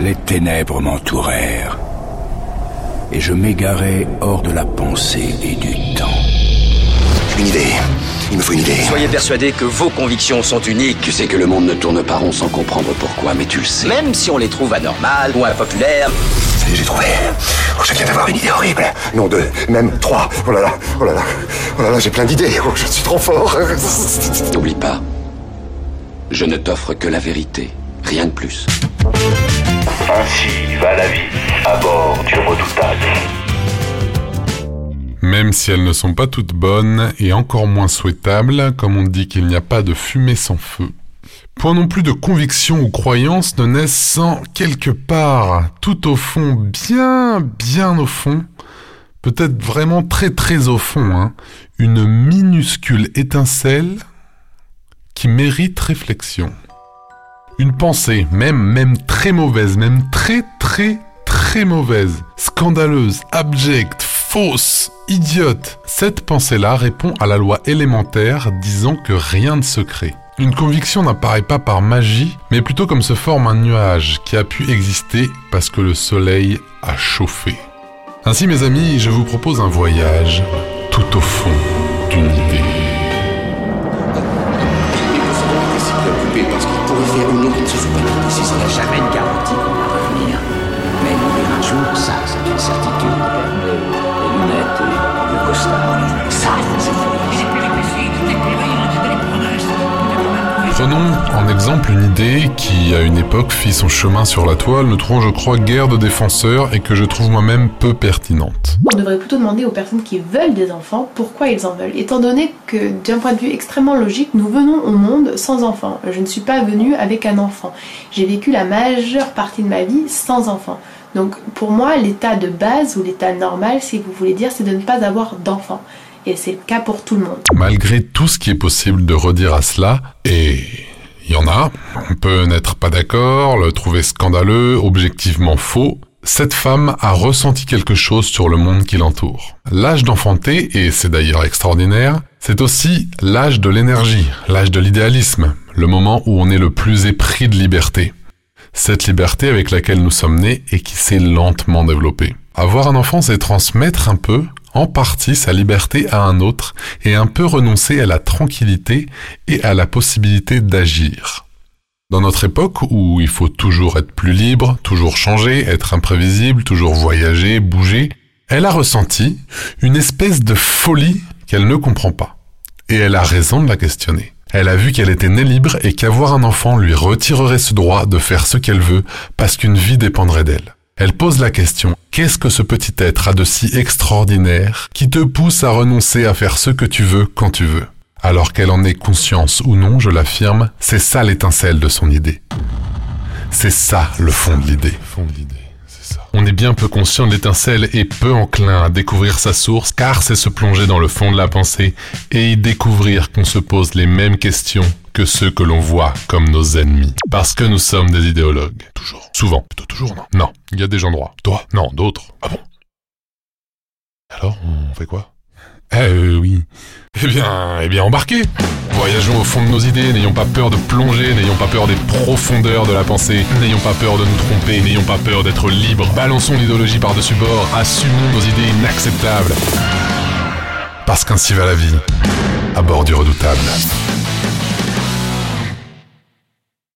Les ténèbres m'entourèrent, et je m'égarai hors de la pensée et du temps. Une idée. Il me faut une idée. Soyez persuadé que vos convictions sont uniques. Tu sais que le monde ne tourne pas rond sans comprendre pourquoi, mais tu le sais. Même si on les trouve anormales ou impopulaires. Ça y est, j'ai trouvé. Oh, je viens d'avoir une idée horrible. Non, deux, même trois. Oh là là, oh là là, oh là là, j'ai plein d'idées. Oh, je suis trop fort. N'oublie pas, je ne t'offre que la vérité, rien de plus. Ainsi va la vie à bord du redoutable. Même si elles ne sont pas toutes bonnes et encore moins souhaitables, comme on dit qu'il n'y a pas de fumée sans feu. Point non plus de conviction ou croyance ne naissent sans quelque part, tout au fond, bien, bien au fond, peut-être vraiment très très au fond, hein, une minuscule étincelle qui mérite réflexion. Une pensée, même, même très mauvaise, même très très très mauvaise, scandaleuse, abjecte, fausse, idiote. Cette pensée-là répond à la loi élémentaire disant que rien ne se crée. Une conviction n'apparaît pas par magie, mais plutôt comme se forme un nuage qui a pu exister parce que le soleil a chauffé. Ainsi mes amis, je vous propose un voyage Prenons en exemple une idée qui, à une époque, fit son chemin sur la toile, ne trouvant, je crois, guère de défenseurs et que je trouve moi-même peu pertinente. On devrait plutôt demander aux personnes qui veulent des enfants pourquoi ils en veulent, étant donné que, d'un point de vue extrêmement logique, nous venons au monde sans enfants. Je ne suis pas venue avec un enfant. J'ai vécu la majeure partie de ma vie sans enfant. Donc, pour moi, l'état de base ou l'état normal, si vous voulez dire, c'est de ne pas avoir d'enfants c'est le cas pour tout le monde. Malgré tout ce qui est possible de redire à cela, et il y en a, on peut n'être pas d'accord, le trouver scandaleux, objectivement faux, cette femme a ressenti quelque chose sur le monde qui l'entoure. L'âge d'enfanter, et c'est d'ailleurs extraordinaire, c'est aussi l'âge de l'énergie, l'âge de l'idéalisme, le moment où on est le plus épris de liberté. Cette liberté avec laquelle nous sommes nés et qui s'est lentement développée. Avoir un enfant, c'est transmettre un peu en partie sa liberté à un autre et un peu renoncer à la tranquillité et à la possibilité d'agir. Dans notre époque où il faut toujours être plus libre, toujours changer, être imprévisible, toujours voyager, bouger, elle a ressenti une espèce de folie qu'elle ne comprend pas. Et elle a raison de la questionner. Elle a vu qu'elle était née libre et qu'avoir un enfant lui retirerait ce droit de faire ce qu'elle veut parce qu'une vie dépendrait d'elle. Elle pose la question, qu'est-ce que ce petit être a de si extraordinaire qui te pousse à renoncer à faire ce que tu veux quand tu veux? Alors qu'elle en ait conscience ou non, je l'affirme, c'est ça l'étincelle de son idée. C'est ça le fond de l'idée. On est bien peu conscient de l'étincelle et peu enclin à découvrir sa source car c'est se plonger dans le fond de la pensée et y découvrir qu'on se pose les mêmes questions que ceux que l'on voit comme nos ennemis. Parce que nous sommes des idéologues. Toujours. Souvent. Plutôt toujours, non Non. Il y a des gens droits. Toi Non, d'autres. Ah bon? Alors, on fait quoi? Eh oui. Eh bien, eh bien, embarquez Voyageons au fond de nos idées, n'ayons pas peur de plonger, n'ayons pas peur des profondeurs de la pensée, n'ayons pas peur de nous tromper, n'ayons pas peur d'être libres. Balançons l'idéologie par-dessus bord, assumons nos idées inacceptables. Parce qu'ainsi va la vie, à bord du redoutable.